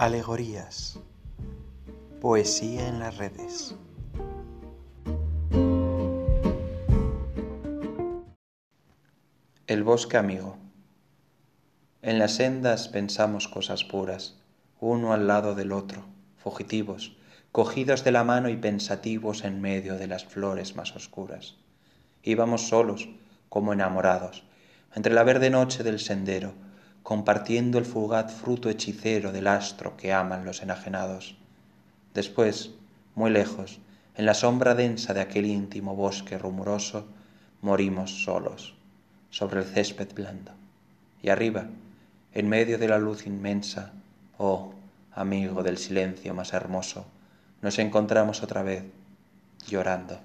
Alegorías. Poesía en las redes. El bosque amigo. En las sendas pensamos cosas puras, uno al lado del otro, fugitivos, cogidos de la mano y pensativos en medio de las flores más oscuras. Íbamos solos, como enamorados, entre la verde noche del sendero, compartiendo el fugaz fruto hechicero del astro que aman los enajenados. Después, muy lejos, en la sombra densa de aquel íntimo bosque rumoroso, morimos solos, sobre el césped blando. Y arriba, en medio de la luz inmensa, oh, amigo del silencio más hermoso, nos encontramos otra vez, llorando.